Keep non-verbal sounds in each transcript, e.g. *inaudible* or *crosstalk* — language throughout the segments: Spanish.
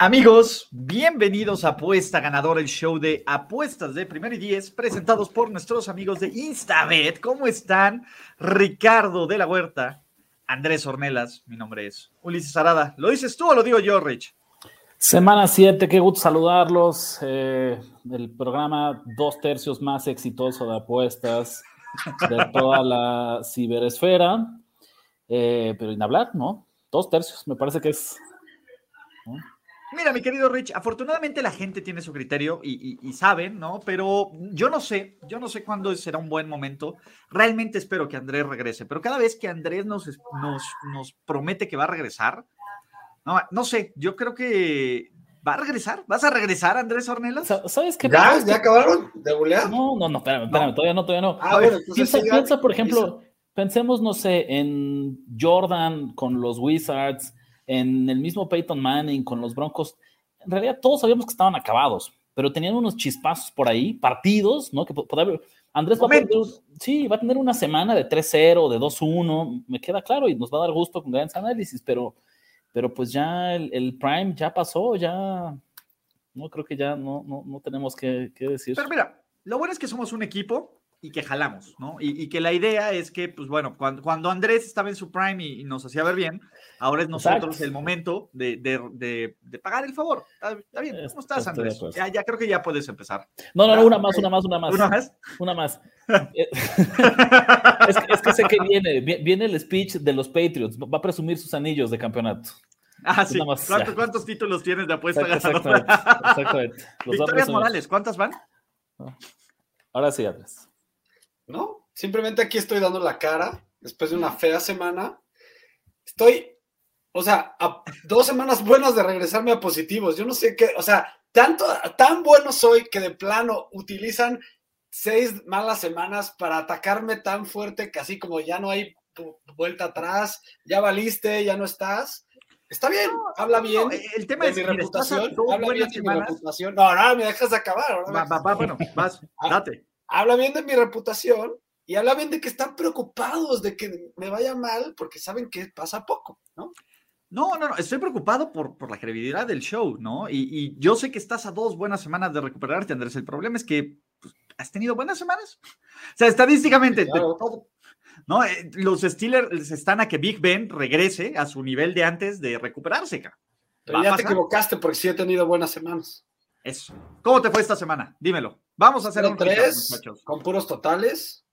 Amigos, bienvenidos a Apuesta Ganadora, el show de apuestas de Primero y Diez, presentados por nuestros amigos de Instabet. ¿Cómo están? Ricardo de la Huerta, Andrés Ornelas, mi nombre es Ulises Arada. ¿Lo dices tú o lo digo yo, Rich? Semana 7, qué gusto saludarlos. Eh, el programa dos tercios más exitoso de apuestas de toda la ciberesfera. Eh, pero en hablar, ¿no? Dos tercios, me parece que es. Mira, mi querido Rich, afortunadamente la gente tiene su criterio y, y, y, saben, ¿no? Pero yo no sé, yo no sé cuándo será un buen momento. Realmente espero que Andrés regrese, pero cada vez que Andrés nos, nos, nos promete que va a regresar, no, no sé, yo creo que va a regresar. ¿Vas a regresar, Andrés Ornelas? ¿Sabes qué? ¿Ya? ¿Ya acabaron de bulear? No, no, no, espérame, espérame, no. todavía no, todavía no. Ah, bueno, piensa, piensa, por ejemplo, pensemos, no sé, en Jordan con los Wizards en el mismo Peyton Manning con los Broncos, en realidad todos sabíamos que estaban acabados, pero tenían unos chispazos por ahí, partidos, ¿no? Que podría, Andrés va a, tener, sí, va a tener una semana de 3-0, de 2-1, me queda claro, y nos va a dar gusto con grandes análisis, pero, pero pues ya el, el Prime ya pasó, ya no creo que ya no, no, no tenemos que, que decir. Pero mira, lo bueno es que somos un equipo y que jalamos, ¿no? Y, y, que la idea es que, pues bueno, cuando, cuando Andrés estaba en su prime y, y, nos hacía ver bien, ahora es nosotros Exacto. el momento de, de, de, de, pagar el favor. Está, está bien, ¿cómo estás, Andrés? Ya, ya, creo que ya puedes empezar. No, no, no, una más, una más, una más. ¿Una más? Una más. *laughs* *laughs* es, que, es, que, sé que viene, viene el speech de los Patriots, va a presumir sus anillos de campeonato. Ah, sí. Más, ¿Cuántos, ¿Cuántos, títulos tienes de apuesta Exacto, ganadora? Exactamente. *laughs* Victorias Morales, ¿cuántas van? Ahora sí, Andrés. ¿no? Simplemente aquí estoy dando la cara después de una fea semana. Estoy, o sea, a dos semanas buenas de regresarme a positivos. Yo no sé qué, o sea, tanto, tan bueno soy que de plano utilizan seis malas semanas para atacarme tan fuerte que así como ya no hay vuelta atrás, ya valiste, ya no estás. Está bien, no, habla bien. No, el tema de es mi reputación. Habla bien de mi reputación. No, no, me dejas acabar. Va, va, va, bueno, vas, date habla bien de mi reputación y habla bien de que están preocupados de que me vaya mal porque saben que pasa poco, ¿no? No, no, no, estoy preocupado por, por la credibilidad del show, ¿no? Y, y, yo sé que estás a dos buenas semanas de recuperarte, Andrés. El problema es que pues, has tenido buenas semanas. O sea, estadísticamente, sí, claro. todo, ¿no? Eh, los Steelers están a que Big Ben regrese a su nivel de antes de recuperarse, cara. Pero ya te equivocaste porque sí he tenido buenas semanas. Eso. ¿Cómo te fue esta semana? Dímelo. Vamos a hacer un tres recap, con puros totales.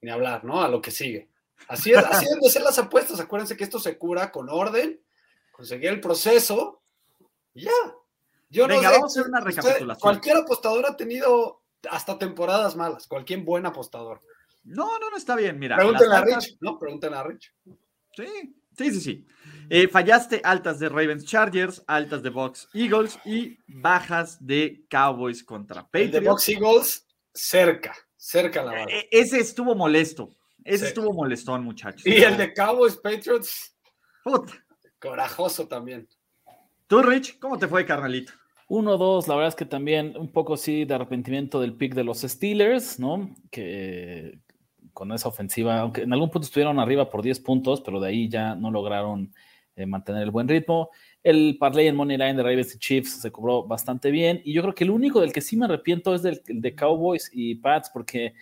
Ni hablar, ¿no? A lo que sigue. Así es, así deben de ser las apuestas. Acuérdense que esto se cura con orden, conseguir el proceso y ya. Yo Venga, no sé, vamos a hacer una recapitulación. Usted, cualquier apostador ha tenido hasta temporadas malas, cualquier buen apostador. No, no, no está bien, mira. Pregúntenle a Rich, ¿no? Pregúntenle a Rich. Sí, sí, sí, sí. Eh, fallaste altas de Ravens Chargers, altas de Box Eagles y bajas de Cowboys contra Patriots. El de Box Eagles, cerca, cerca la barra. Eh, ese estuvo molesto. Ese sí. estuvo molestón, muchachos. Y el de Cowboys Patriots, puta, corajoso también. Tú, Rich, ¿cómo te fue, carnalito? 1-2, la verdad es que también un poco sí de arrepentimiento del pick de los Steelers, ¿no? Que con esa ofensiva, aunque en algún punto estuvieron arriba por 10 puntos, pero de ahí ya no lograron eh, mantener el buen ritmo. El parlay en Money Line de Ravens y Chiefs se cobró bastante bien. Y yo creo que el único del que sí me arrepiento es del de Cowboys y Pats, porque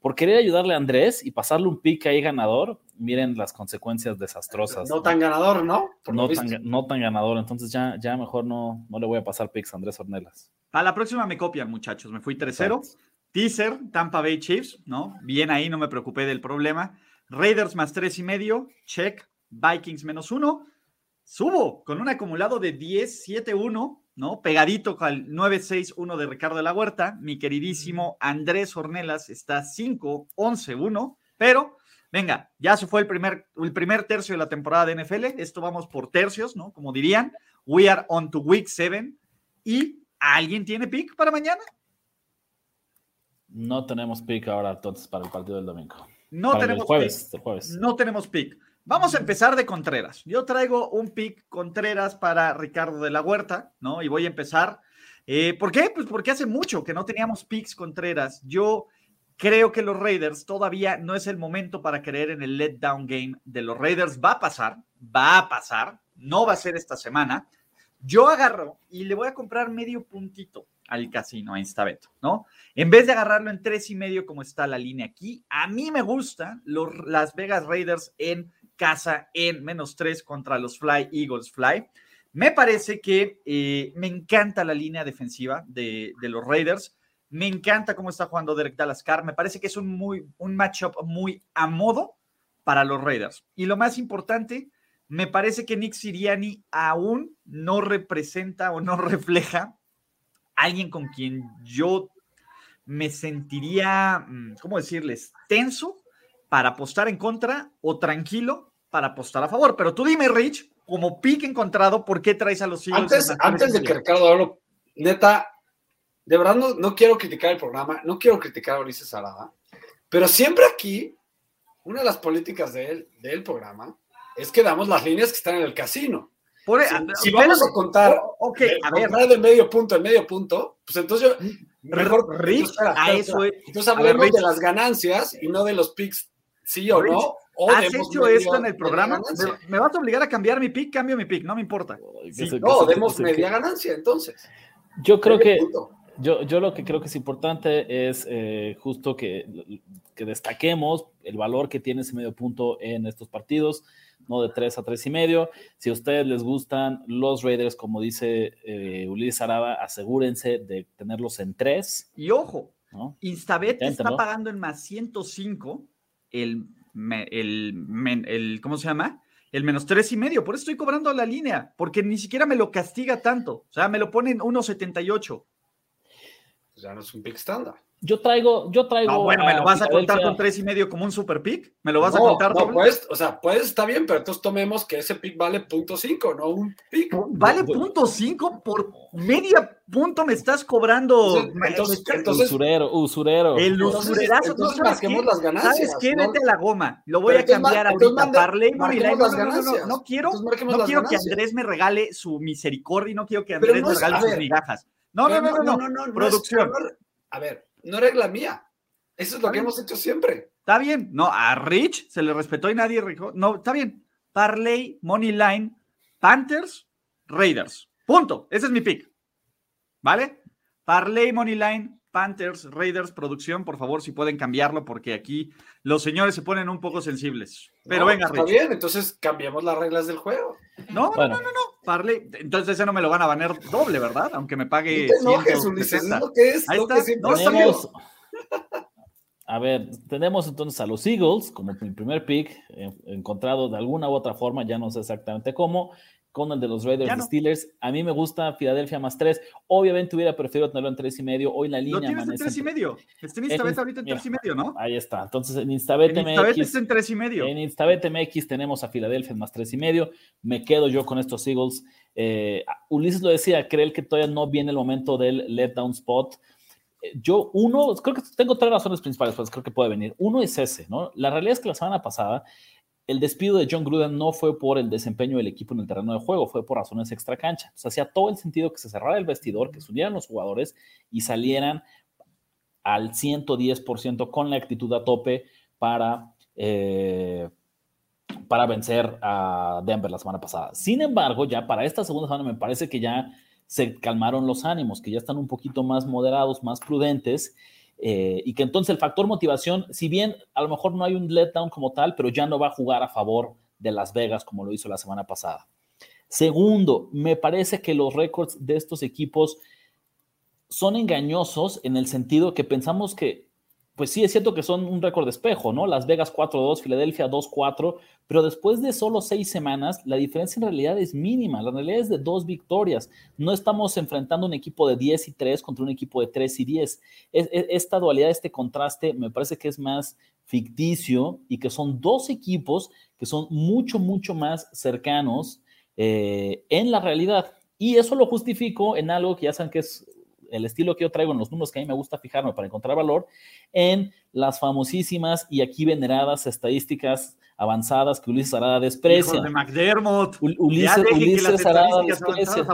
por querer ayudarle a Andrés y pasarle un pick ahí ganador, miren las consecuencias desastrosas. No tan ganador, ¿no? No tan, no tan, ganador, entonces ya, ya mejor no, no le voy a pasar picks a Andrés Ornelas. A la próxima me copian, muchachos. Me fui 3-0. Teaser, Tampa Bay Chiefs, ¿no? Bien ahí, no me preocupé del problema. Raiders más tres y medio, check. Vikings menos uno. Subo con un acumulado de 10-7-1, ¿no? Pegadito al 9-6-1 de Ricardo de la Huerta. Mi queridísimo Andrés Ornelas está 5-11-1, pero venga, ya se fue el primer, el primer tercio de la temporada de NFL. Esto vamos por tercios, ¿no? Como dirían. We are on to week 7. ¿Y alguien tiene pick para mañana? No tenemos pick ahora entonces para el partido del domingo. No Para el tenemos jueves, pick. el jueves. No tenemos pick. Vamos a empezar de Contreras. Yo traigo un pick Contreras para Ricardo de la Huerta, ¿no? Y voy a empezar. Eh, ¿Por qué? Pues porque hace mucho que no teníamos picks Contreras. Yo creo que los Raiders todavía no es el momento para creer en el letdown game de los Raiders. Va a pasar, va a pasar. No va a ser esta semana. Yo agarro y le voy a comprar medio puntito al casino, a Instabeto, ¿no? En vez de agarrarlo en tres y medio como está la línea aquí, a mí me gustan los Las Vegas Raiders en casa en menos tres contra los Fly Eagles Fly. Me parece que eh, me encanta la línea defensiva de, de, los Raiders. Me encanta cómo está jugando Derek Dalascar. Me parece que es un, muy, un matchup muy a modo para los Raiders. Y lo más importante, me parece que Nick Siriani aún no representa o no *laughs* refleja alguien con quien yo me sentiría, mm, ¿cómo decirles?, tenso para apostar en contra o tranquilo para apostar a favor. Pero tú dime, Rich, como pick encontrado, ¿por qué traes a los Eagles? Antes, antes de que Ricardo hable, neta, de verdad no, no, quiero criticar el programa, no quiero criticar a Ulises Arada, pero siempre aquí, una de las políticas del, del programa es que damos las líneas que están en el casino. Por, si, si vamos a contar, okay, de, a ver. de medio punto en medio punto, pues entonces yo, mejor, Rich, espera, espera, a eso espera. entonces hablemos ver, de las ganancias y no de los picks, sí o Rich, no. O ¿Has hecho esto en el programa? Me, me, vas a obligar a cambiar mi pick, cambio mi pick, no me importa. Sí, no, demos media que... ganancia entonces. Yo creo que yo, yo, lo que creo que es importante es eh, justo que, que, destaquemos el valor que tiene ese medio punto en estos partidos, no de 3 a 3 y medio. Si a ustedes les gustan los Raiders, como dice eh, Ulises Araba, asegúrense de tenerlos en 3. Y ojo, ¿no? Instabet está pagando en más 105 el, el, el, el ¿cómo se llama? el menos tres y medio. Por eso estoy cobrando la línea, porque ni siquiera me lo castiga tanto. O sea, me lo ponen 1.78. Pues ya no es un pick estándar. Yo traigo, yo traigo. No, bueno, ¿me lo vas a contar con tres y medio como un super pick? ¿Me lo vas no, a contar no? Pues, o sea, pues está bien, pero entonces tomemos que ese pick vale punto cinco, no un pick. ¿Vale punto cinco? Por media punto me estás cobrando. Entonces, entonces usurero, usurero. El usurerazo. Entonces, ¿no marquemos qué? las ganancias. ¿Sabes qué? ¿no? Vete a la goma. Lo voy Pero a cambiar entonces, ahorita. Parley, no, no, no, quiero, no quiero que. Andrés me regale su misericordia y no quiero que Andrés no me regale a sus migajas. No, no, no, no, no. Producción. no- a ver, no regla mía. Eso es lo que bien. hemos hecho siempre. Está bien. No, a Rich se le respetó y nadie. No, está bien. Parley, Money Line, Panthers, Raiders. Punto. Ese es mi pick. ¿Vale? Parley, Money Line, Panthers, Raiders, producción, por favor, si pueden cambiarlo, porque aquí los señores se ponen un poco sensibles. Pero No, venga, Está Rich. bien, entonces cambiamos las reglas del juego. No, Bueno. no, no, no, no. Parley. Entonces ese no me lo van a baner doble, ¿verdad? Aunque me No pague te enojes, 160. Ulises, es lo que es. Ahí lo está. que No. Tenemos, a ver, tenemos entonces a los Eagles como mi primer pick, eh, encontrado de alguna u otra forma, ya no sé exactamente cómo, con el de los Raiders no. Steelers. A mí me gusta Filadelfia más tres. Obviamente hubiera preferido tenerlo en tres y medio. Hoy la Lo línea tienes en amanece tres y en- medio. Está en Instabet ahorita en tres y medio, ¿no? Ahí está. Entonces en Instabet En Instabet MX. está en tres y medio. En Instabet MX tenemos a Filadelfia en más tres y medio. Me quedo yo con estos Eagles. Eh, Ulises lo decía, cree que todavía no viene el momento del letdown spot. Eh, Yo, uno, creo que tengo tres razones principales, pues creo que puede venir. Uno es ese, ¿no? La realidad es que la semana pasada el despido de John Gruden no fue por el desempeño del equipo en el terreno de juego, fue por razones extra cancha. Hacía todo el sentido que se cerrara el vestidor, que se unieran los jugadores y salieran al 110% con la actitud a tope para, eh, para vencer a Denver la semana pasada. Sin embargo, ya para esta segunda semana me parece que ya se calmaron los ánimos, que ya están un poquito más moderados, más prudentes, eh, y que entonces el factor motivación, si bien a lo mejor no hay un letdown como tal, pero ya no va a jugar a favor de Las Vegas como lo hizo la semana pasada. Segundo, me parece que los récords de estos equipos son engañosos en el sentido que pensamos que, pues sí, es cierto que son un récord de espejo, ¿no? Las Vegas 4-2, Filadelfia 2-4, pero después de solo seis semanas, la diferencia en realidad es mínima. La realidad es de dos victorias. No estamos enfrentando un equipo de 10 y 3 contra un equipo de 3 y 10. Es- es- esta dualidad, este contraste, me parece que es más ficticio y que son dos equipos que son mucho, mucho más cercanos eh, en la realidad. Y eso lo justifico en algo que ya saben que es el estilo que yo traigo en los números que a mí me gusta fijarme para encontrar valor, en las famosísimas y aquí veneradas estadísticas avanzadas que Ulises Arada desprecia. de McDermott. Ulises, Ulises Arada desprecia.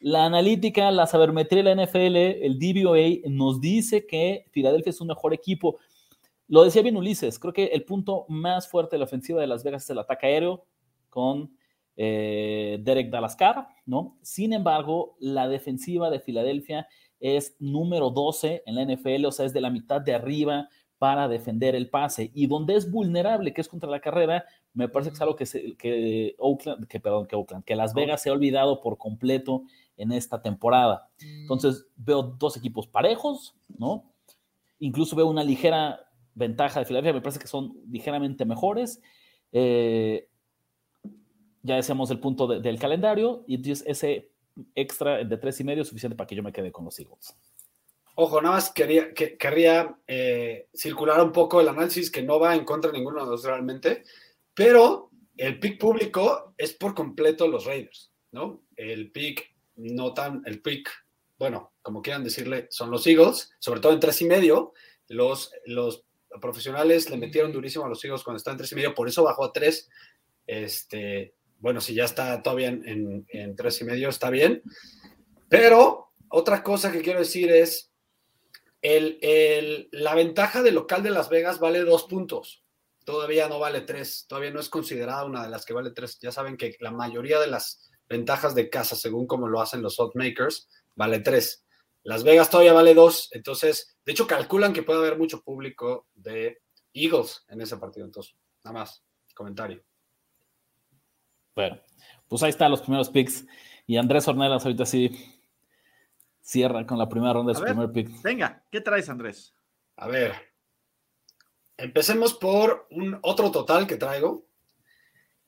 La analítica, la sabermetría de la NFL, el DVOA, nos dice que Filadelfia es un mejor equipo. Lo decía bien Ulises, creo que el punto más fuerte de la ofensiva de Las Vegas es el ataque aéreo con eh, Derek Dalascar, ¿no? Sin embargo, la defensiva de Filadelfia es número 12 en la NFL, o sea, es de la mitad de arriba para defender el pase. Y donde es vulnerable, que es contra la carrera, me parece que es algo que, que Oakland, que, perdón, que Oakland, que Las Vegas se ha olvidado por completo en esta temporada. Entonces, veo dos equipos parejos, ¿no? Incluso veo una ligera ventaja de Filadelfia, me parece que son ligeramente mejores. Eh, ya decíamos el punto del calendario y entonces ese extra de tres y medio es suficiente para que yo me quede con los Eagles. Ojo, nada más quería, que, querría eh, circular un poco el análisis que no va en contra de ninguno de los realmente, pero el pick público es por completo los Raiders, ¿no? El pick no tan, el pick, bueno, como quieran decirle, son los Eagles, sobre todo en tres y medio. Los, los profesionales le metieron durísimo a los Eagles cuando están en tres y medio, por eso bajó a tres. Este, bueno, si ya está todavía en, en, tres y medio, está bien. Pero otra cosa que quiero decir es, el, la ventaja del local de Las Vegas vale dos puntos. Todavía no vale tres. Todavía no es considerada una de las que vale tres. Ya saben que la mayoría de las ventajas de casa, según como lo hacen los makers, vale tres. Las Vegas todavía vale dos. Entonces, de hecho, calculan que puede haber mucho público de Eagles en ese partido. Entonces, nada más, comentario. Bueno, pues ahí están los primeros picks. Y Andrés Ornelas ahorita sí cierra con la primera ronda de su primer pick. Venga, ¿qué traes, Andrés? A ver. Empecemos por un otro total que traigo.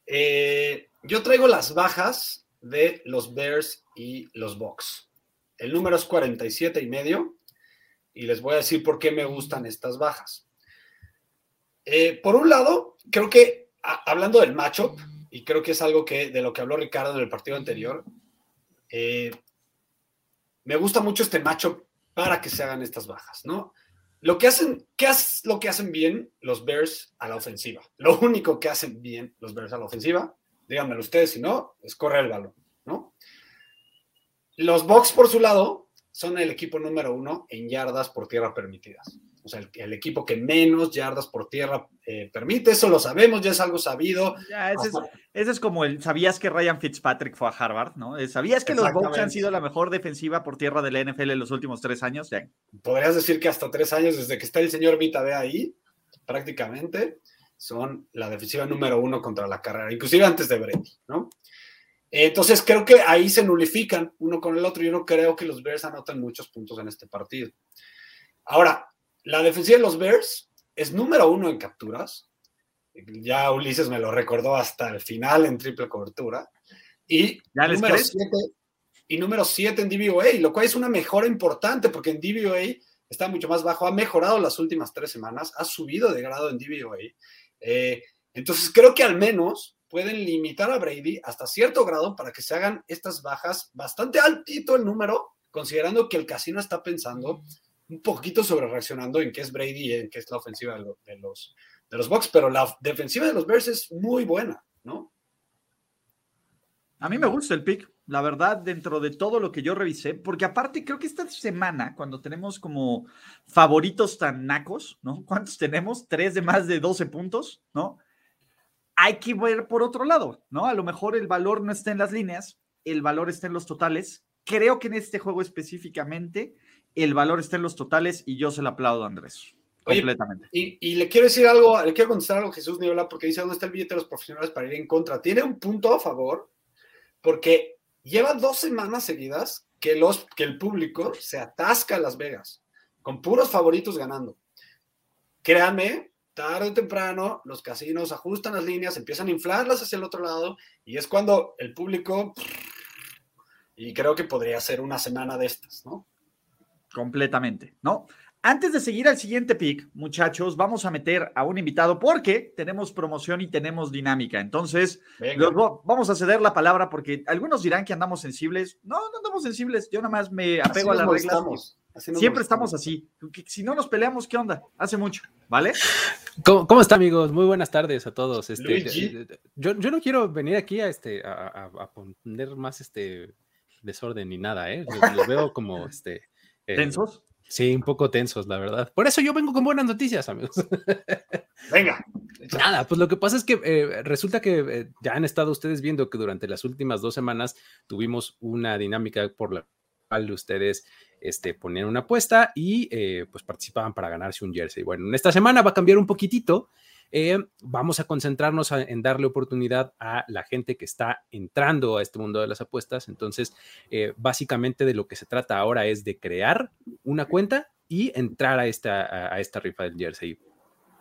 Eh, yo traigo las bajas de los Bears y los Bucks. El número es 47 y medio. Y les voy a decir por qué me gustan estas bajas. Eh, por un lado, creo que hablando del matchup, y creo que es algo que de lo que habló Ricardo en el partido anterior. Eh, me gusta mucho este macho para que se hagan estas bajas, ¿no? Lo que hacen, ¿qué es lo que hacen bien los Bears a la ofensiva? Lo único que hacen bien los Bears a la ofensiva, díganmelo ustedes, si no, es correr el balón, ¿no? Los Bucks, por su lado, son el equipo número uno en yardas por tierra permitidas o sea, el, equipo que menos yardas por tierra eh, permite, eso lo sabemos, ya es algo sabido. Ya, ese, es, como el, ¿sabías que Ryan Fitzpatrick fue a Harvard? ¿no? Eh, ¿Sabías que los Bucks han sido la mejor defensiva por tierra de la NFL en los últimos tres años? Podrías decir que hasta tres años, desde que está el señor Vita de ahí, prácticamente, son la defensiva número uno contra la carrera, inclusive antes de Brady, ¿no? Entonces creo que ahí se nulifican uno con el otro. Yo no creo que los Bears anoten muchos puntos en este partido. Ahora, la defensiva de los Bears es número uno en capturas. Ya Ulises me lo recordó hasta el final en triple cobertura. Y número siete, y número 7 en DVOA, lo cual es una mejora importante porque en DVOA está mucho más bajo, ha mejorado las últimas tres semanas, ha subido de grado en DVOA. Eh, entonces creo que al menos pueden limitar a Brady hasta cierto grado para que se hagan estas bajas bastante altito el número, considerando que el casino está pensando un poquito sobre reaccionando en qué es Brady y en qué es la ofensiva de los, de los Bucks, pero la defensiva de los Bears es muy buena, ¿no? A mí me gusta el pick, la verdad, dentro de todo lo que yo revisé, porque aparte creo que esta semana, cuando tenemos como favoritos tan nacos, ¿no? *laughs* ¿Cuántos tenemos? Tres de más de 12 puntos, ¿no? Hay que ver por otro lado, ¿no? A lo mejor el valor no está en las líneas, el valor está en los totales. Creo que en este juego específicamente el valor está en los totales y yo se lo aplaudo a Andrés. completamente. Y, le quiero decir algo, le quiero contestar algo a Jesús Niebla porque dice dónde está el billete de los profesionales para ir en contra. Tiene un punto a favor porque lleva dos semanas seguidas que, los, que el público se atasca a Las Vegas con puros favoritos ganando. Créanme, tarde o temprano los casinos ajustan las líneas, empiezan a inflarlas hacia el otro lado y es cuando el público y creo que podría ser una semana de estas, ¿no? Completamente, ¿no? Antes de seguir al siguiente pick, muchachos, vamos a meter a un invitado porque tenemos promoción y tenemos dinámica. Entonces, los- vamos a ceder la palabra porque algunos dirán que andamos sensibles. No, no andamos sensibles. Yo nada más me Así apego a las reglas. Siempre molestamos. estamos así. Que Si no nos peleamos, ¿qué onda? Hace mucho, ¿vale? ¿Cómo, cómo están, amigos? Muy buenas tardes a todos. Este, yo, yo no quiero venir aquí a, este, a, a- a poner más este desorden ni nada, ¿eh? Los veo como este. Eh, ¿Tensos? Sí, un poco tensos, la verdad. Por eso yo vengo con buenas noticias, amigos. *laughs* Venga. Nada, pues lo que pasa es que eh, resulta que eh, ya han estado ustedes viendo que durante las últimas dos semanas tuvimos una dinámica por la cual ustedes este, ponían una apuesta y eh, pues participaban para ganarse un jersey. Bueno, en esta semana va a cambiar un poquitito. Eh, vamos a concentrarnos en darle oportunidad a la gente que está entrando a este mundo de las apuestas. Entonces, eh, básicamente de lo que se trata ahora es de crear una cuenta y entrar a esta, a, esta rifa del jersey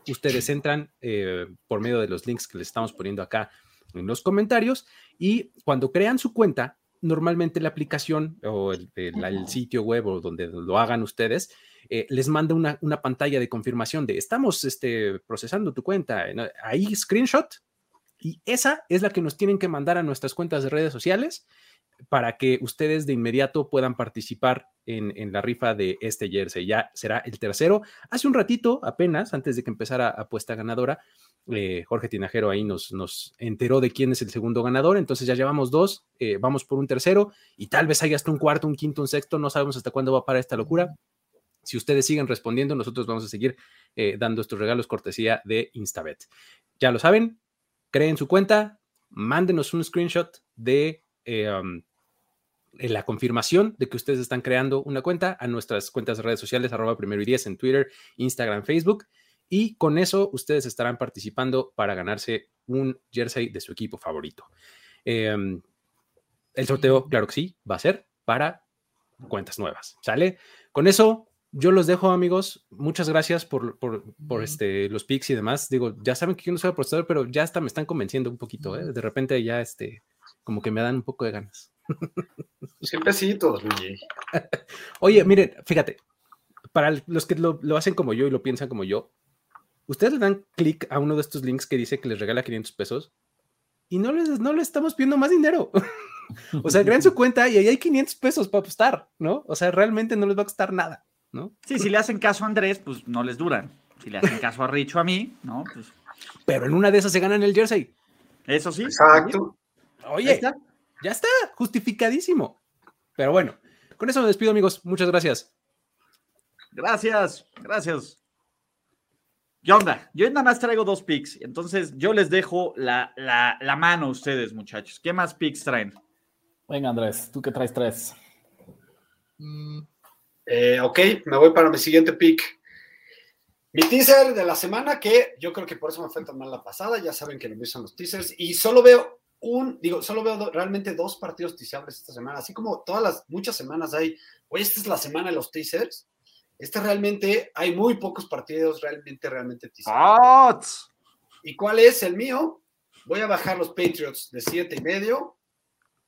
ustedes entran eh, por medio de los links que les estamos poniendo acá en los comentarios y cuando crean su cuenta, normalmente la aplicación o el sitio web o donde lo hagan ustedes, eh, les manda una, una pantalla de confirmación de estamos este, procesando tu cuenta, ahí screenshot y esa es la que nos tienen que mandar a nuestras cuentas de redes sociales para que ustedes de inmediato puedan participar en, en la rifa de este jersey. Ya será el tercero. Hace un ratito, apenas, antes de que empezara apuesta ganadora, eh, Jorge Tinajero ahí nos, nos enteró de quién es el segundo ganador. Entonces ya llevamos dos, eh, vamos por un tercero y tal vez haya hasta un cuarto, un quinto, un sexto. No sabemos hasta cuándo va a parar esta locura. Si ustedes siguen respondiendo, nosotros vamos a seguir eh, dando estos regalos cortesía de Instabet. Ya lo saben, creen su cuenta, mándenos un screenshot de eh, um, eh, la confirmación de que ustedes están creando una cuenta a nuestras cuentas de redes sociales, arroba primero y diez en Twitter, Instagram, Facebook. Y con eso ustedes estarán participando para ganarse un jersey de su equipo favorito. Eh, el sorteo, claro que sí, va a ser para cuentas nuevas. ¿Sale? Con eso, yo los dejo, amigos. Muchas gracias por, por, por este, los pics y demás. Digo, ya saben que yo no soy apostador, pero ya hasta me están convenciendo un poquito. ¿eh? De repente ya, este, como que me dan un poco de ganas. *laughs* Siempre sí, todos, Luigi. *laughs* Oye, miren, fíjate, para los que lo, lo hacen como yo y lo piensan como yo, ustedes le dan clic a uno de estos links que dice que les regala 500 pesos y no les, no les estamos pidiendo más dinero. *laughs* o sea, crean su cuenta y ahí hay 500 pesos para apostar, ¿no? O sea, realmente no les va a costar nada, ¿no? Sí, si le hacen caso a Andrés, pues no les duran. Si le hacen caso a Richo a mí, ¿no? Pues Pero en una de esas se ganan el jersey. eso sí. Exacto. Oye, está. ya está, justificadísimo. Pero bueno, con eso me despido, amigos. Muchas gracias. Gracias, gracias. ¿Qué onda? Yo nada más traigo dos picks, entonces yo les dejo la, la, la mano a ustedes, muchachos. ¿Qué más picks traen? Venga, Andrés, tú que traes tres. Eh, ok, me voy para mi siguiente pick. Mi teaser de la semana, que yo creo que por eso me fue tan mal la pasada, ya saben que lo mismo son los teasers, y solo veo un, digo, solo veo do- realmente dos partidos teasables esta semana, así como todas las, muchas semanas hay, oye, esta es la semana de los teasers, esta realmente, hay muy pocos partidos realmente, realmente teasables. ¡Ah! ¿Y cuál es el mío? Voy a bajar los Patriots de siete y medio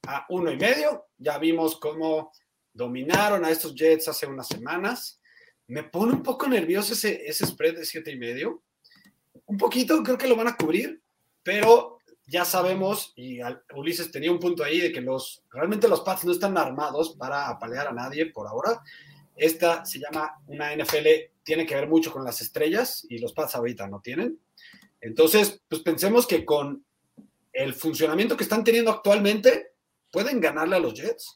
a uno y medio. Ya vimos cómo dominaron a estos Jets hace unas semanas. Me pone un poco nervioso ese, ese spread de siete y medio. Un poquito, creo que lo van a cubrir, pero ya sabemos, y Ulises tenía un punto ahí de que los realmente los Pats no están armados para apalear a nadie por ahora. Esta se llama una NFL, tiene que ver mucho con las estrellas y los Pats ahorita no tienen. Entonces, pues pensemos que con el funcionamiento que están teniendo actualmente, pueden ganarle a los Jets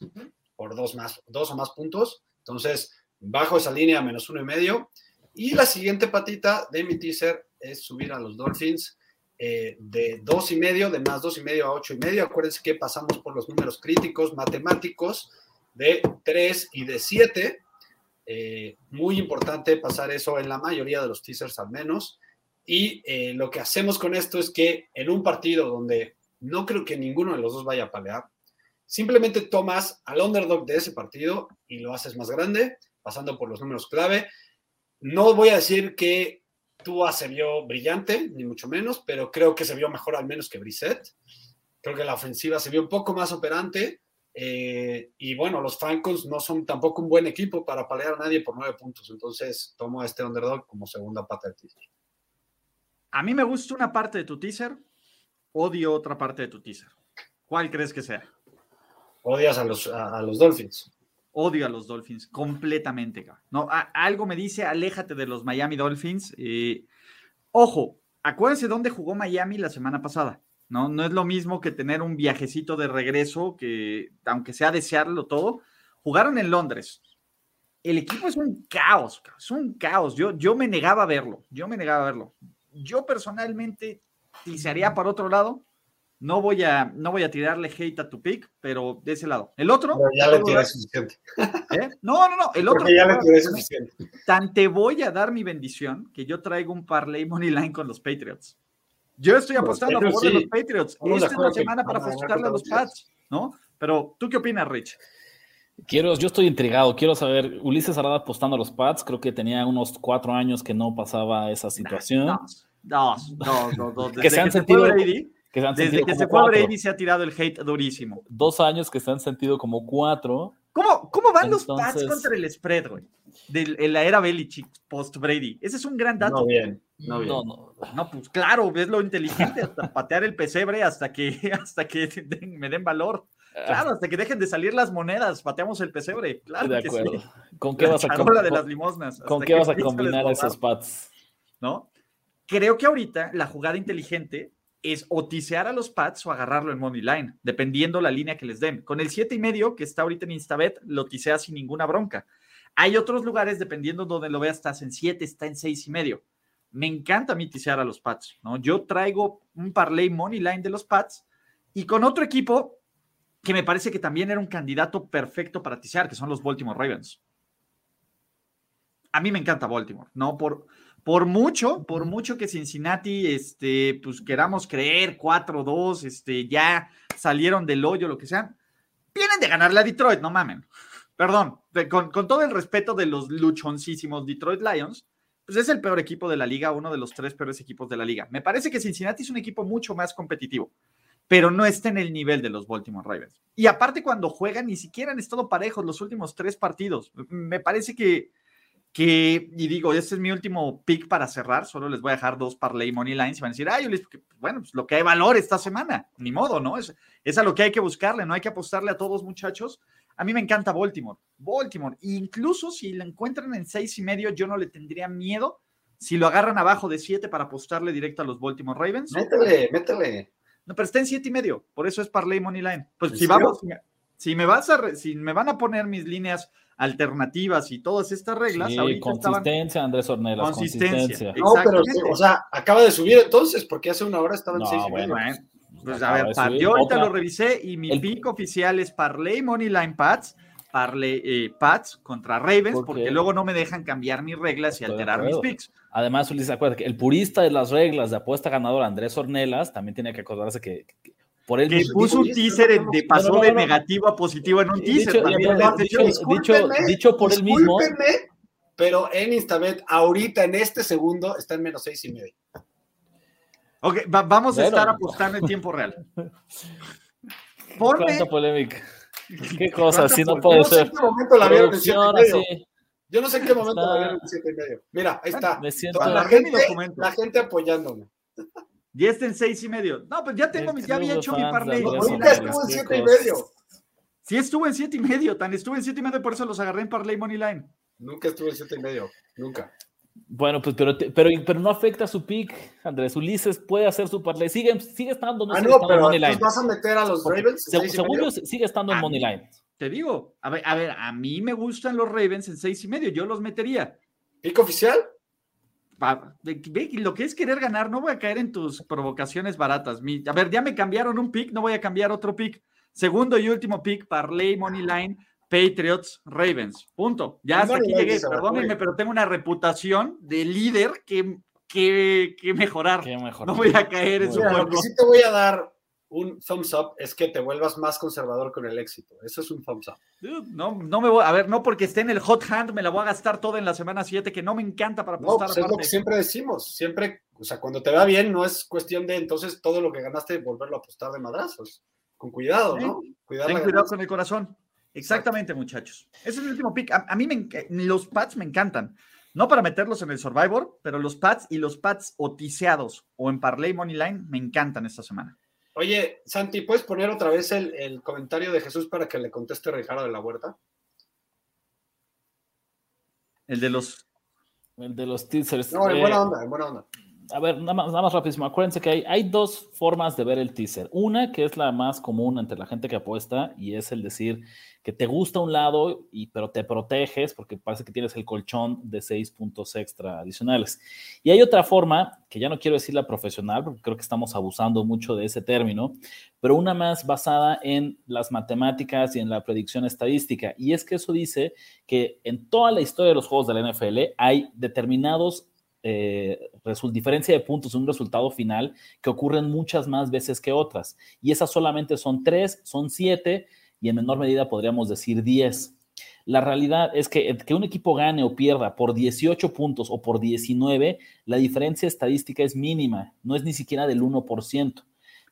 por dos, más, dos o más puntos. Entonces, bajo esa línea menos uno y medio. Y la siguiente patita de mi teaser es subir a los Dolphins eh, de dos y medio, de más dos y medio a ocho y medio. Acuérdense que pasamos por los números críticos matemáticos de tres y de siete. Eh, muy importante pasar eso en la mayoría de los teasers al menos. Y eh, lo que hacemos con esto es que en un partido donde no creo que ninguno de los dos vaya a palear, simplemente tomas al underdog de ese partido y lo haces más grande, pasando por los números clave. No voy a decir que Tua se vio brillante, ni mucho menos, pero creo que se vio mejor al menos que Brissett. Creo que la ofensiva se vio un poco más operante. Eh, y bueno, los Falcons no son tampoco un buen equipo para palear a nadie por nueve puntos. Entonces tomo a este underdog como segunda pata del teaser. A mí me gusta una parte de tu teaser, odio otra parte de tu teaser. ¿Cuál crees que sea? Odias a los, a, a los Dolphins. Odio a los Dolphins completamente. No, algo me dice, aléjate de los Miami Dolphins. Eh, ojo, acuérdense dónde jugó Miami la semana pasada. ¿no? no es lo mismo que tener un viajecito de regreso, que aunque sea desearlo todo, jugaron en Londres. El equipo es un caos, es un caos. Yo, yo me negaba a verlo, yo me negaba a verlo. Yo personalmente tisearía para otro lado. No voy a, no voy a tirarle hate a tu pick, pero de ese lado. El otro, Pero ya le tiré suficiente. ¿eh? No, no, no. El otro, Porque ya le tiré suficiente. tan te voy a dar mi bendición que yo traigo un parlay money line con los Patriots. Yo estoy apostando a favor de los Patriots. Esta es la acuerdo que semana para apostarle a los Pats, ¿no? Pero, ¿tú qué opinas, Rich? Quiero, yo estoy intrigado. Quiero saber, Ulises Arada apostando a los Pats. Creo que tenía unos cuatro años que no pasaba esa situación. Dos, dos, dos, dos. Que se han que se sentido- Brady, que se han desde que se fue cuatro. Brady se ha tirado el hate durísimo. Dos años que se han sentido como cuatro. ¿Cómo, cómo van los Pats contra el spread, güey? De, la era Belichick post-Brady. Ese es un gran dato. No bien, no bien. No, no. No, pues claro, es lo inteligente, hasta patear el pesebre hasta que, *laughs* hasta que *laughs* den- me den valor. Claro, hasta que dejen de salir las monedas, pateamos el pesebre. Claro de que acuerdo. sí. ¿Con *laughs* qué La vas a combinar? de las limosnas. ¿Con qué que vas a combinar esos Pats? ¿No? Creo que ahorita la jugada inteligente es o tisear a los Pats o agarrarlo en money line, dependiendo la línea que les den. Con el siete y medio que está ahorita en Instabet, lo tisea sin ninguna bronca. Hay otros lugares, dependiendo donde lo veas, estás en 7, está en seis y medio. Me encanta a mí tisear a los Pats, ¿no? Yo traigo un parlay money line de los Pats y con otro equipo que me parece que también era un candidato perfecto para tisear, que son los Baltimore Ravens. A mí me encanta Baltimore, ¿no? Por, por mucho, por mucho que Cincinnati, este, pues queramos creer, 4-2, este, ya salieron del hoyo, lo que sea, vienen de ganarle a Detroit, no mamen. Perdón, con, con todo el respeto de los luchoncísimos Detroit Lions, pues es el peor equipo de la liga, uno de los tres peores equipos de la liga. Me parece que Cincinnati es un equipo mucho más competitivo, pero no está en el nivel de los Baltimore Ravens. Y aparte cuando juegan, ni siquiera han estado parejos los últimos tres partidos. Me parece que, que y digo, este es mi último pick para cerrar, solo les voy a dejar dos parlay money lines y van a decir, ay, Ulises, bueno, pues lo que hay valor esta semana, ni modo, ¿no? Es, es a lo que hay que buscarle, no hay que apostarle a todos, muchachos. A mí me encanta Baltimore, Baltimore, incluso si lo encuentran en seis y medio, yo no le tendría miedo si lo agarran abajo de siete para apostarle directo a los Baltimore Ravens. Métele, métele. No, pero está en siete y medio, por eso es Parlay Money Line. Pues ¿En si serio? vamos, si me- vas a, re- si me van a poner mis líneas alternativas y todas estas reglas, Sí, ahorita estaban consistencia, Andrés Ornelas. Consistencia. Consistencia. No, pero, o sea, acaba de subir entonces, porque hace una hora estaba en No, seis y bueno. medio. Bueno, pues a Acaba ver, par- yo ahorita Otra- lo revisé y mi el- pick oficial es Parlay Money Line Pats, Parlay eh, Pats contra Ravens, ¿Por porque luego no me dejan cambiar mis reglas y Estoy alterar mis picks. Además, Ulises, acuérdate que el purista de las reglas de apuesta ganadora, Andrés Ornelas, también tiene que acordarse que, que por él Que puso un teaser de pasó No, no, no, de negativo a positivo en un teaser. Dicho- también, perdón, este dicho- por él mismo. discúlpenme, Pero en Instabet, ahorita en este segundo, está en menos seis y medio. Ok, va- vamos a estar apostando en tiempo real. *laughs* Ponme, Cuánta polémica. Qué cosa, ¿Cuánta así no puede no sé en ser. qué momento la vieron en siete y Producción medio. así. Yo no sé en qué momento Está- la vieron en siete y medio. Mira, ahí está. Me siento. Gente, la gente apoyándome. Ya está en seis y medio. No, pues ya tengo mis, ya había hecho mi parlay. Money Ahorita estuvo en siete y medio. Sí estuvo en siete y medio, tan estuvo en siete y medio, por eso los agarré en parlay money line. Nunca estuvo en siete y medio. Nunca. Bueno, pues, pero, te- pero, pero no afecta su pick, Andrés. Ulises puede hacer su parlay. Sigue, sigue estando, no Ah, sigue no, estando en pero Money Line. vas a meter a los Ravens. en se- y según yo, sigue estando en A Money mí- Line. Te digo, a ver, a ver, a mí me gustan los Ravens en seis y medio, yo los metería. ¿Pico oficial? Lo que es querer ganar, no voy a caer en tus provocaciones baratas. Mi- a ver, ya me cambiaron un pick, no voy a cambiar otro pick. Segundo y último pick, Parlay Money Line, Patriots, Ravens. Punto. Ya hasta aquí llegué. Perdónenme, pero tengo una reputación de líder que, que, que mejorar. Qué mejor. No voy a caer en su lo juego. que sí te voy a dar un thumbs up es que te vuelvas más conservador con el éxito. Eso es un thumbs up. Dude, No, no me voy, a ver, no porque esté en el hot hand, me la voy a gastar toda en la semana 7, que no me encanta para No, apostar pues es lo que siempre decimos. Siempre, o sea, cuando te va bien, no es cuestión de entonces todo lo que ganaste volverlo a apostar de madrazos. con cuidado, ¿no? Ten cuidado con el corazón. Exactamente, muchachos. Ese es el último pick. A, mí me, los pads me encantan. No para meterlos en el Survivor, pero los pads y los pads otiseados o en Parlay Money Line me encantan esta semana. Oye, Santi, ¿puedes poner otra vez el, comentario de Jesús para que le conteste Ricardo de la Huerta? El de los. El de los teasers. No, en buena eh, onda, en buena onda a ver, nada más, nada más rapidísimo. Acuérdense que hay, hay, dos formas de ver el teaser. Una que es la más común entre la gente que apuesta y es el decir que te gusta un lado, y, pero te proteges porque parece que tienes el colchón de seis puntos extra adicionales. Y hay otra forma, que ya no quiero decir la profesional, porque creo que estamos abusando mucho de ese término, pero una más basada en las matemáticas y en la predicción estadística. Y es que eso dice que en toda la historia de los juegos de la NFL hay determinados eh, diferencia de puntos un resultado final que ocurren muchas más veces que otras. Y esas solamente son tres, son siete y en menor medida podríamos decir diez. La realidad es que que un equipo gane o pierda por 18 puntos o por 19, la diferencia estadística es mínima, no es ni siquiera del 1%.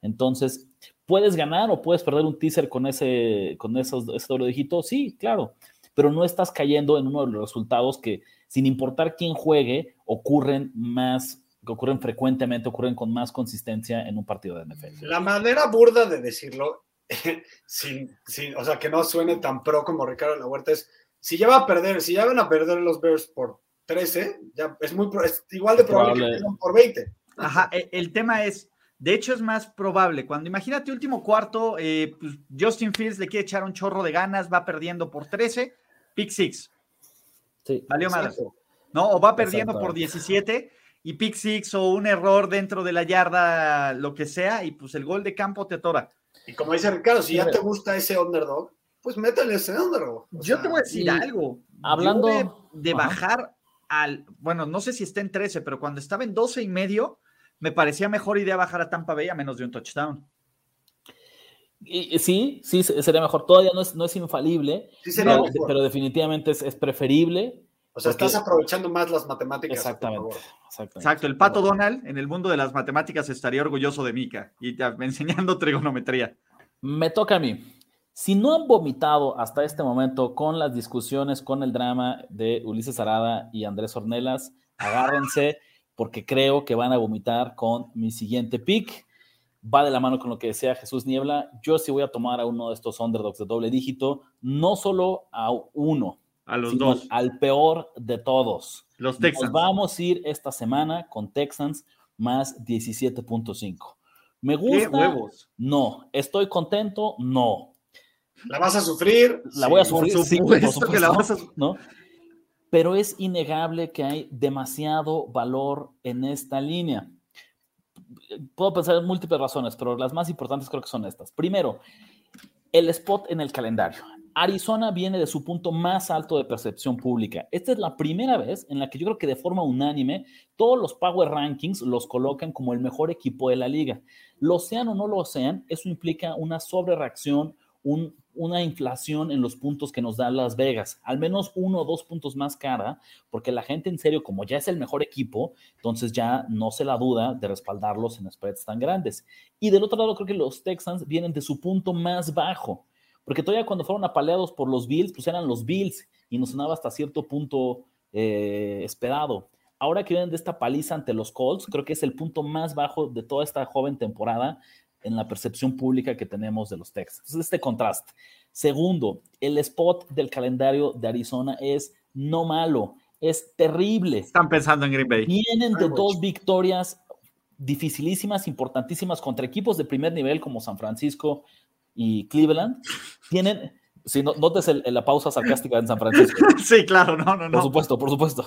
Entonces, ¿puedes ganar o puedes perder un teaser con ese, con esos, ese doble dígito? Sí, claro, pero no estás cayendo en uno de los resultados que sin importar quién juegue, ocurren más, ocurren frecuentemente, ocurren con más consistencia en un partido de NFL. La manera burda de decirlo, *laughs* sin, o sea, que no suene tan pro como Ricardo La Huerta, es si ya va a perder, si ya van a perder los Bears por 13, ya es muy es igual de probable, que por 20. Ajá, e, el, tema es, de hecho es más probable. Cuando imagínate último cuarto, eh, pues, Justin Fields le quiere echar un chorro de ganas, va perdiendo por 13, pick 6. Valió madre. ¿No? O va perdiendo por 17 y pick six o un error dentro de la yarda, lo que sea, y pues el gol de campo te atora. Y como dice Ricardo, si ya te gusta ese underdog, pues métele ese underdog. Yo te voy a decir algo. Hablando de, bajar al, bueno, no sé si está en 13, pero cuando estaba en 12 y medio, me parecía mejor idea bajar a Tampa Bay a menos de un touchdown. Sí, sí, sería mejor. Todavía no es, no es infalible, pero, definitivamente es, es, preferible o sea, estás aprovechando más las matemáticas. Exactamente, Exacto. El pato Donald en el mundo de las matemáticas estaría orgulloso de Mika y ya, *laughs* enseñando trigonometría. Me toca a mí. Si no han vomitado hasta este momento con las discusiones, con el drama de Ulises Arada y Andrés Ornelas, agárrense porque creo que van a vomitar con mi siguiente pick. Va de la mano con lo que decía Jesús Niebla. Yo sí voy a tomar a uno de estos underdogs de doble dígito, no solo a uno, a los dos. Al peor de todos. Los Texans. vamos a ir esta semana con Texans más 17.5. ¿Me gusta? huevos? No. ¿Estoy contento? No. ¿La vas a sufrir? La voy a sufrir, sí, que la vas a... ¿no? Pero es innegable que hay demasiado valor en esta línea. Puedo pensar en múltiples razones, pero las más importantes creo que son estas. Primero, el spot en el calendario. Arizona viene de su punto más alto de percepción pública. Esta es la primera vez en la que yo creo que de forma unánime todos los Power Rankings los colocan como el mejor equipo de la liga. Lo sean o no lo sean, eso implica una sobrereacción, una inflación en los puntos que nos da Las Vegas, al menos uno o dos puntos más cara, porque la gente en serio, como ya es el mejor equipo, entonces ya no se la duda de respaldarlos en spreads tan grandes. Y del otro lado, creo que los Texans vienen de su punto más bajo porque todavía cuando fueron apaleados por los Bills, pues eran los Bills y nos sonaba hasta cierto punto eh, esperado. Ahora que vienen de esta paliza ante los Colts, creo que es el punto más bajo de toda esta joven temporada en la percepción pública que tenemos de los Texans. este contraste. Segundo, el spot del calendario de Arizona es no malo, es terrible. Están pensando en Green Bay. Vienen de dos victorias dificilísimas, importantísimas contra equipos de primer nivel como San Francisco y Cleveland tienen, si no, notes la pausa sarcástica en San Francisco. *laughs* Sí, claro, no, no, no. Por supuesto, por supuesto.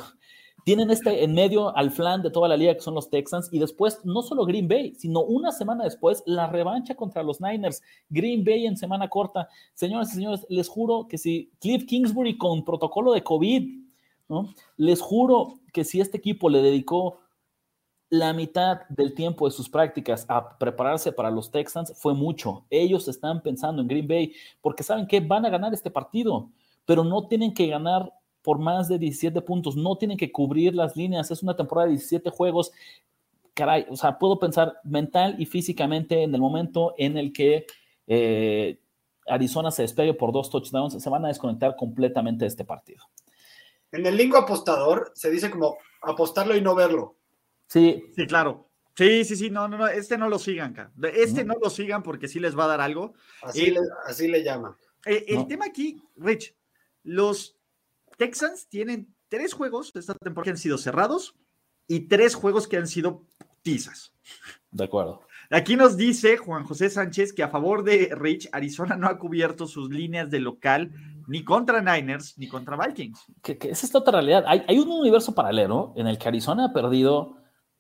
Tienen este en medio al flan de toda la liga que son los Texans y después no solo Green Bay, sino una semana después la revancha contra los Niners. Green Bay en semana corta. Señoras y señores, les juro que si Cliff Kingsbury con protocolo de COVID, ¿no? Les juro que si este equipo le dedicó la mitad del tiempo de sus prácticas a prepararse para los Texans fue mucho. Ellos están pensando en Green Bay porque saben que van a ganar este partido, pero no tienen que ganar por más de 17 puntos, no tienen que cubrir las líneas. Es una temporada de 17 juegos. Caray, o sea, puedo pensar mental y físicamente en el momento en el que eh, Arizona se despegue por dos touchdowns, se van a desconectar completamente de este partido. En el lingo apostador se dice como apostarlo y no verlo. Sí. Sí, claro. Sí, sí, sí, no, no, no, este no lo sigan, acá. Este no lo sigan porque sí les va a dar algo. Así, Eh, le, así le llaman. Eh, el No. tema aquí, Rich, los Texans tienen tres juegos esta temporada que han sido cerrados y tres juegos que han sido tizas. De acuerdo. Aquí nos dice Juan José Sánchez que a favor de Rich, Arizona no ha cubierto sus líneas de local ni contra Niners ni contra Vikings. Que, que es esta otra realidad. Hay, hay un universo paralelo en el que Arizona ha perdido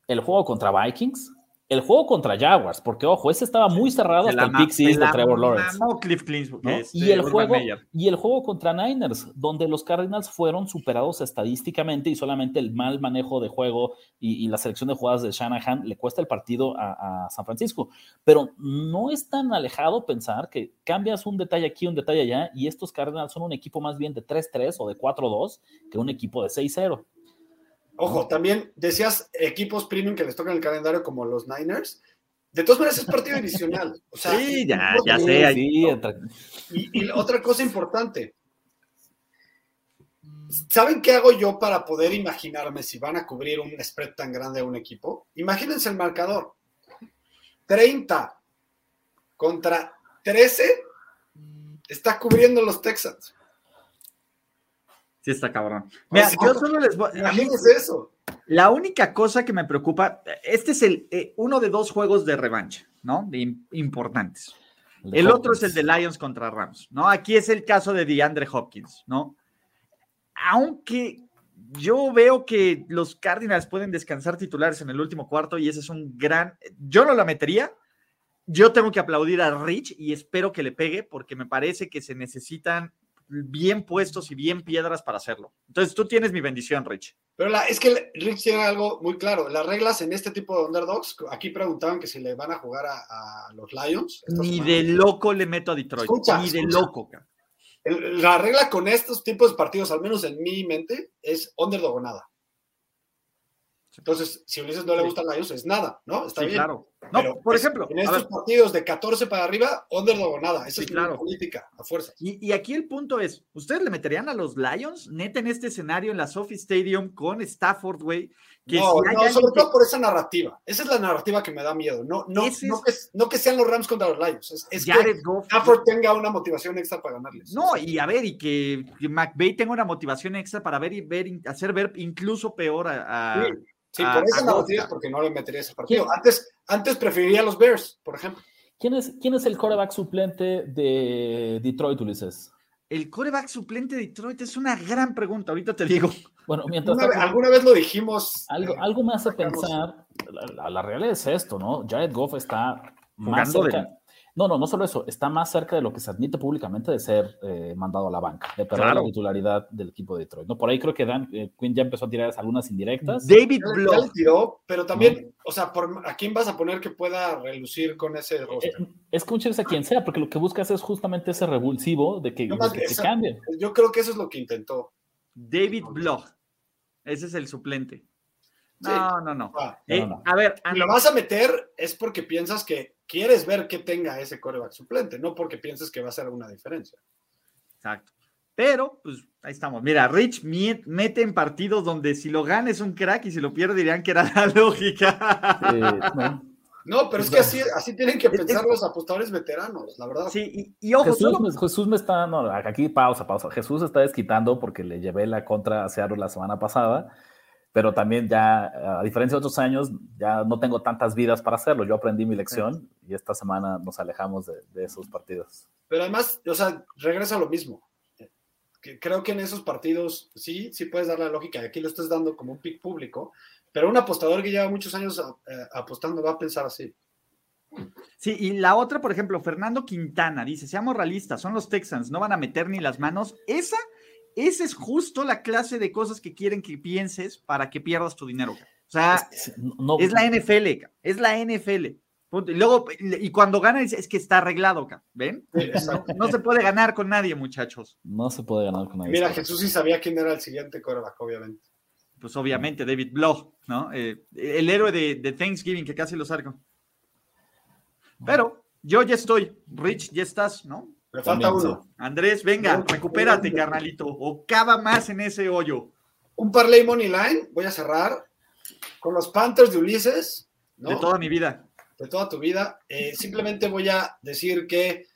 el juego contra Vikings, el juego contra Jaguars, porque ojo, ese estaba muy cerrado hasta el pick de Trevor Lawrence. mamó Cliff Clinsburg, ¿no? este, y, el Urban juego, Meyer. y el juego contra Niners, donde los Cardinals fueron superados estadísticamente y solamente el mal manejo de juego y, y la selección de jugadas de Shanahan le cuesta el partido a, a San Francisco. Pero no es tan alejado pensar que cambias un detalle aquí, un detalle allá, y estos Cardinals son un equipo más bien de 3-3 o de 4-2 que un equipo de 6-0. Ojo, también decías equipos premium que les tocan el calendario como los Niners. De todas maneras es partido divisional. O sea, Sí, ya, ya sé. ahí- Y, y otra cosa importante. ¿Saben qué hago yo para poder imaginarme si van a cubrir un spread tan grande a un equipo? Imagínense el marcador. 30 contra 13 está cubriendo los Texans. Sí, está cabrón. Mira, sea, yo solo les voy. a mí- Imagínense eso. La única cosa que me preocupa, este es el eh, uno de dos juegos de revancha, ¿no? De im- importantes. El otro es el de Lions contra Rams, ¿no? Aquí es el caso de DeAndre Hopkins, ¿no? Aunque yo veo que los Cardinals pueden descansar titulares en el último cuarto y ese es un gran. Yo no la metería. Yo tengo que aplaudir a Rich y espero que le pegue porque me parece que se necesitan bien puestos y bien piedras para hacerlo. Entonces tú tienes mi bendición, Rich. Pero la- es que Rich tiene algo muy claro. Las reglas en este tipo de underdogs, aquí preguntaban que si le van a jugar a, a los Lions. Ni de loco le meto a Detroit. Escucha, ni de loco. El- La regla con estos tipos de partidos, al menos en mi mente, es underdog o nada. Entonces, si a Ulises no le Sí. gustan Lions, es nada, ¿no? Está Sí, bien. claro. No, Pero, por es- ejemplo, en estos ver, partidos de 14 para arriba, underdog o nada. Esa Sí, es claro. política, a fuerza. y, y aquí el punto es, ¿ustedes le meterían a los Lions neta en este escenario en la Sophie Stadium con Stafford, güey? No, si no, sobre que- todo por esa narrativa. Esa es la narrativa que me da miedo. No, no, no, que, no que sean los Rams contra los Lions. Es, es que Goff. Stafford tenga una motivación extra para ganarles. No, y a ver, y que, McVay tenga una motivación extra para ver y ver, hacer ver incluso peor a. a- Sí, sí, a- por esa a narrativa Goff. es porque no le metería ese partido. ¿Quién? Antes, antes preferiría a los Bears, por ejemplo. ¿Quién es, ¿Quién es el coreback suplente de Detroit, Ulises? El coreback suplente de Detroit es una gran pregunta, ahorita te digo. Bueno, mientras Una vez- tanto, alguna vez lo dijimos. algo, eh, algo me hace sacamos. pensar, la, la- la realidad es esto, ¿no? Jared Goff está más Jugando de- cerca. No, no, no solo eso, está más cerca de lo que se admite públicamente de ser eh, mandado a la banca, de perder Claro. la titularidad del equipo de Detroit. ¿no? Por ahí creo que Dan eh, Quinn ya empezó a tirar algunas indirectas. David le tiró, pero también, o sea, por, ¿a quién vas a poner que pueda relucir con ese roster? Eh, es que veces a quien sea, porque lo que buscas es justamente ese revulsivo de que, No de esa- cambien. Yo creo que eso es lo que intentó. David Bloch. Ese es el suplente. Sí. No, no, no. Ah, No, Eh, no, no. A ver, si lo vas a meter es porque piensas que quieres ver que tenga ese coreback suplente, no porque pienses que va a ser una diferencia. Exacto. Pero, pues, ahí estamos. Mira, Rich mete en partidos donde si lo gana es un crack y si lo pierde dirían que era *laughs* la lógica. Eh, no. No, pero es que así, así tienen que pensar los apostadores veteranos, la verdad. Sí, y, y ojo, Jesús, solo- me, Jesús me está, no, aquí pausa, pausa. Jesús está desquitando porque le llevé la contra a Seattle la semana pasada, pero también ya, a diferencia de otros años, ya no tengo tantas vidas para hacerlo. Yo aprendí mi lección y esta semana nos alejamos de, de esos partidos. Pero además, o sea, regresa a lo mismo. Creo que en esos partidos sí, sí puedes dar la lógica. y Aquí lo estás dando como un pick público, pero un apostador que lleva muchos años eh, apostando va a pensar así. Sí, y la otra, por ejemplo, Fernando Quintana dice, seamos realistas, son los Texans, no van a meter ni las manos. Esa, esa es justo la clase de cosas que quieren que pienses para que pierdas tu dinero. O sea, Es, no, es la NFL, es la NFL. Punto. Y luego, y cuando gana, es que está arreglado. ¿ven? No se puede ganar con nadie, muchachos. no se puede ganar con nadie. Mira, Jesús sí sabía quién era el siguiente coreback, obviamente. Pues obviamente, David Bloch, ¿no? Eh, el héroe de, de Thanksgiving que casi lo saco. Pero, Yo ya estoy. Rich, ya estás, ¿no? Me falta uno. Andrés, venga, recupérate, carnalito. O cava más en ese hoyo. Un parlay money line. Voy a cerrar con los Panthers de Ulises. De toda mi vida. De toda tu vida. Eh, simplemente voy a decir que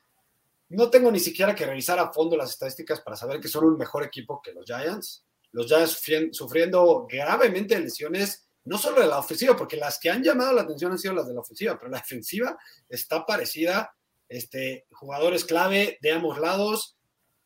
no tengo ni siquiera que revisar a fondo las estadísticas para saber que son un mejor equipo que los Giants. Los Giants sufriendo gravemente lesiones, no solo de la ofensiva, porque las que han llamado la atención han sido las de la ofensiva, pero la defensiva está parecida. Este, jugadores clave de ambos lados.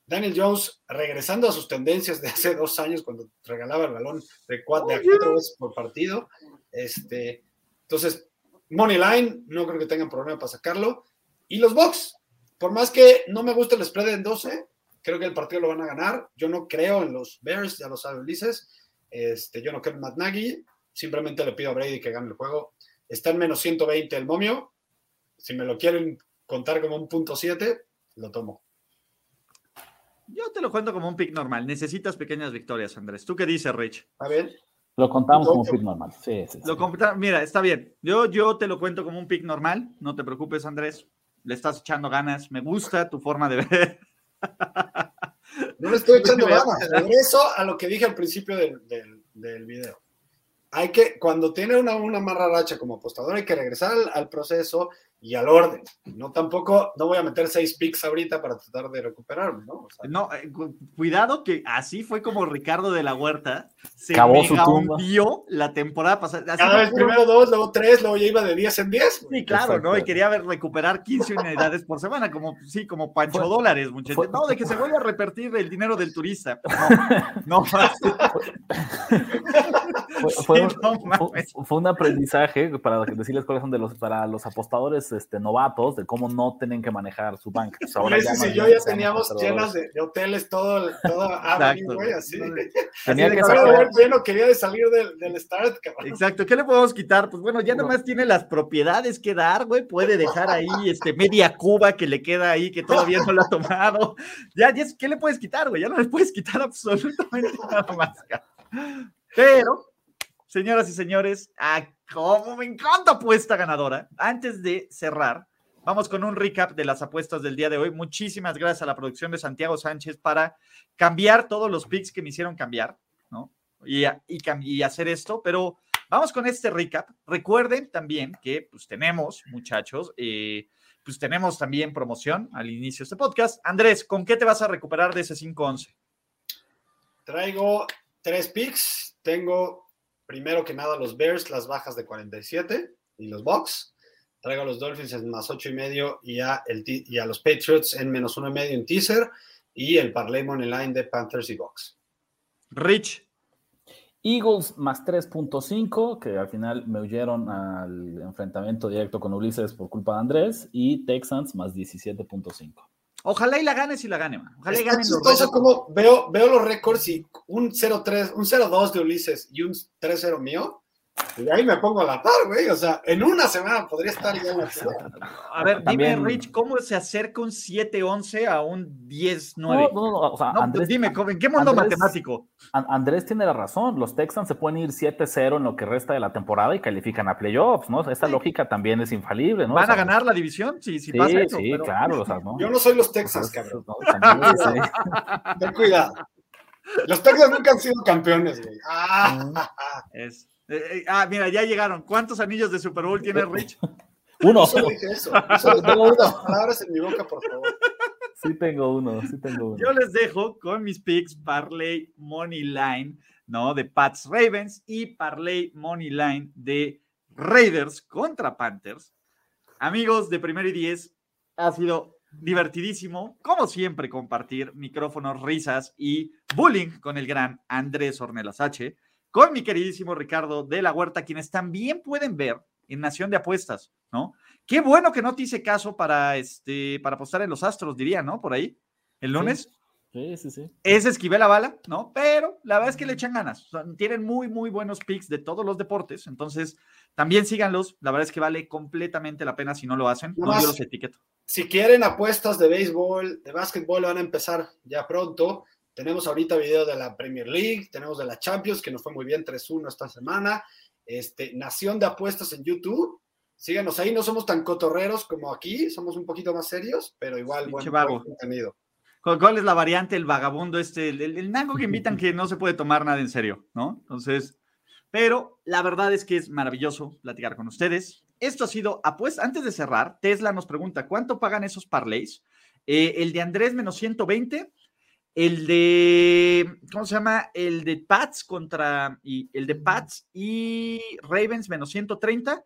Daniel Jones regresando a sus tendencias de hace dos años cuando regalaba el balón de cuatro, de cuatro veces por partido. Este, entonces, Money Line, no creo que tengan problema para sacarlo. Y los Bucks, por más que no me guste el spread en 12, creo que el partido lo van a ganar. Yo no creo en los Bears, ya lo sabe Ulises. Este, yo no creo en Matt Nagy. Simplemente le pido a Brady que gane el juego. Está en menos 120 el momio. Si me lo quieren contar como un punto 7, lo tomo. Yo te lo cuento como un pick normal. Necesitas pequeñas victorias, Andrés. ¿Tú qué dices, Rich? A ver. Lo contamos como un pick normal. Sí, sí, Lo mira, está bien. Yo, yo te lo cuento como un pick normal. No te preocupes, Andrés le estás echando ganas, me gusta tu forma de ver. No le estoy echando *laughs* ganas, regreso a lo que dije al principio del, del video hay que, cuando tiene una, una marra racha como apostador, hay que regresar al, proceso y al orden. No tampoco, no voy a meter seis picks ahorita para tratar de recuperarme, ¿no? no, eh, cuidado que así fue como Ricardo de la Huerta se mega hundió la temporada pasada. Cada vez primero dos, luego tres, luego ya iba de 10 en 10. Sí, claro, ¿no? Y quería ver, recuperar 15 unidades por semana, como, sí, como Pancho Dólares, muchachos. No, de que se vuelva a repetir el dinero del turista. No, *laughs* no. *laughs* fue, *laughs* fue, un aprendizaje para decirles cuáles son de los para los apostadores este, novatos de cómo no tienen que manejar su banca. *laughs* Pues ahora ya si yo ya teníamos llenas de, hoteles todo, todo güey, así. Tenía que sacar... quería de salir del, del start, cabrón. Exacto, ¿qué le podemos quitar? Pues bueno, ya no. nomás tiene las propiedades que dar, güey, puede dejar ahí este media cuba que le queda ahí que todavía no la ha tomado. *laughs* Ya, ya ¿qué le puedes quitar, güey? Ya no le puedes quitar absolutamente nada más. Pero señoras y señores, a cómo me encanta apuesta ganadora. Antes de cerrar, vamos con un recap de las apuestas del día de hoy. Muchísimas gracias a la producción de Santiago Sánchez para cambiar todos los picks que me hicieron cambiar, ¿no? Y, y, hacer esto, pero vamos con este recap. Recuerden también que pues tenemos, muchachos, eh, pues tenemos también promoción al inicio de este podcast. Andrés, ¿con qué te vas a recuperar de ese 5-11? Traigo tres picks. Tengo primero que nada los Bears, las bajas de 47 y los Bucks. Traigo a los Dolphins en más 8 y medio y a, el, y a los Patriots en menos 1 y medio en teaser y el parlay line de Panthers y Bucks. Rich. Eagles más 3.5, que al final me huyeron al enfrentamiento directo con Ulises por culpa de Andrés, y Texans más 17.5. Ojalá y la gane si la gane, man. Ojalá y gane los como veo, veo los récords y un 0-3, un 0-2 de Ulises y un 3-0 mío. Y ahí me pongo a la par, güey. O sea, en una semana podría estar ya en la *laughs* A ver, dime, Rich, ¿cómo se acerca un 7-11 a un 10-9? No, no, no. O sea, no, pues Andrés, dime, ¿en qué mundo matemático? Andrés tiene la razón. Los Texans se pueden ir 7-0 en lo que resta de la temporada y califican a playoffs, ¿no? Esta lógica también es infalible, ¿no? ¿Van a ganar la división? Sí, sí, pasa eso, sí claro. O sea, ¿no? Yo no soy los Texans, cabrón. *laughs* Ten cuidado. Los Texans nunca han sido campeones, güey. Ah. Es. Eh, eh, ah, mira, ya llegaron. ¿Cuántos anillos de Super Bowl tiene *laughs* Rich? Uno. Solo dije eso. Solo tengo unas palabras en mi boca, por favor. Sí tengo uno, sí tengo uno. Yo les dejo con mis picks Parley Money Line, ¿no? De Pats Ravens y Parley Money Line de Raiders contra Panthers. Amigos de Primer y Diez, ha sido divertidísimo, como siempre, compartir micrófonos, risas y bullying con el gran Andrés Ornelas H con mi queridísimo Ricardo de la Huerta, quienes también pueden ver en Nación de Apuestas, ¿no? Qué bueno que no te hice caso para, este, para apostar en los Astros, diría, ¿no? Por ahí, el lunes. Sí, sí, sí. Es esquivé la bala, ¿no? Pero la verdad es que le echan ganas. tienen muy, muy buenos picks de todos los deportes. Entonces, también síganlos. La verdad es que vale completamente la pena si no lo hacen. No, yo los etiqueto. Si quieren apuestas de béisbol, de básquetbol, van a empezar ya pronto. Tenemos ahorita video de la Premier League, tenemos de la Champions, que nos fue muy bien 3-1 esta semana. Este, Nación de Apuestas en YouTube. síganos ahí, no somos tan cotorreros como aquí, somos un poquito más serios, pero igual Pinche buen, vago. buen contenido. ¿Cuál cuál es la variante? El vagabundo este, el, el, el naco que invitan que no se puede tomar nada en serio, ¿no? Entonces, pero la verdad es que es maravilloso platicar con ustedes. Esto ha sido apuesta. Antes de cerrar, Tesla nos pregunta, ¿cuánto pagan esos parlays? Eh, el de Andrés menos 120, el de, ¿cómo se llama? El de Pats contra, y el de Pats y Ravens menos 130.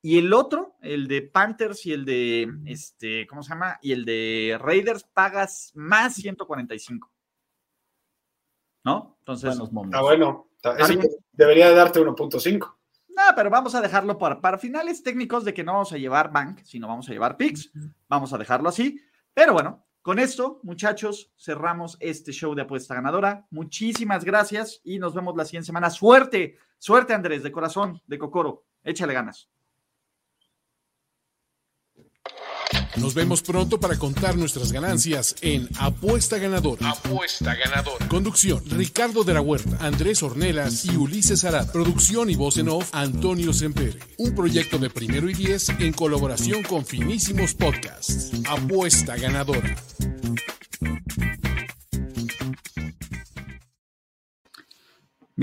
Y el otro, el de Panthers y el de, este, ¿cómo se llama? Y el de Raiders pagas más 145. ¿No? Entonces. Está bueno. Está- ese bien. debería de darte 1.5. no, pero vamos a dejarlo para, para finales técnicos de que no vamos a llevar bank, sino vamos a llevar picks. Vamos a dejarlo así. Pero bueno, con esto, muchachos, cerramos este show de apuesta ganadora. Muchísimas gracias y nos vemos la siguiente semana. Suerte, suerte, Andrés, de corazón, de Cocoro. Échale ganas. Nos vemos pronto para contar nuestras ganancias en Apuesta Ganadora. Apuesta ganadora. Conducción, Ricardo de la Huerta, Andrés Ornelas y Ulises Arada. Producción y voz en off, Antonio Sempere. Un proyecto de primero y diez en colaboración con Finísimos Podcasts. Apuesta Ganadora.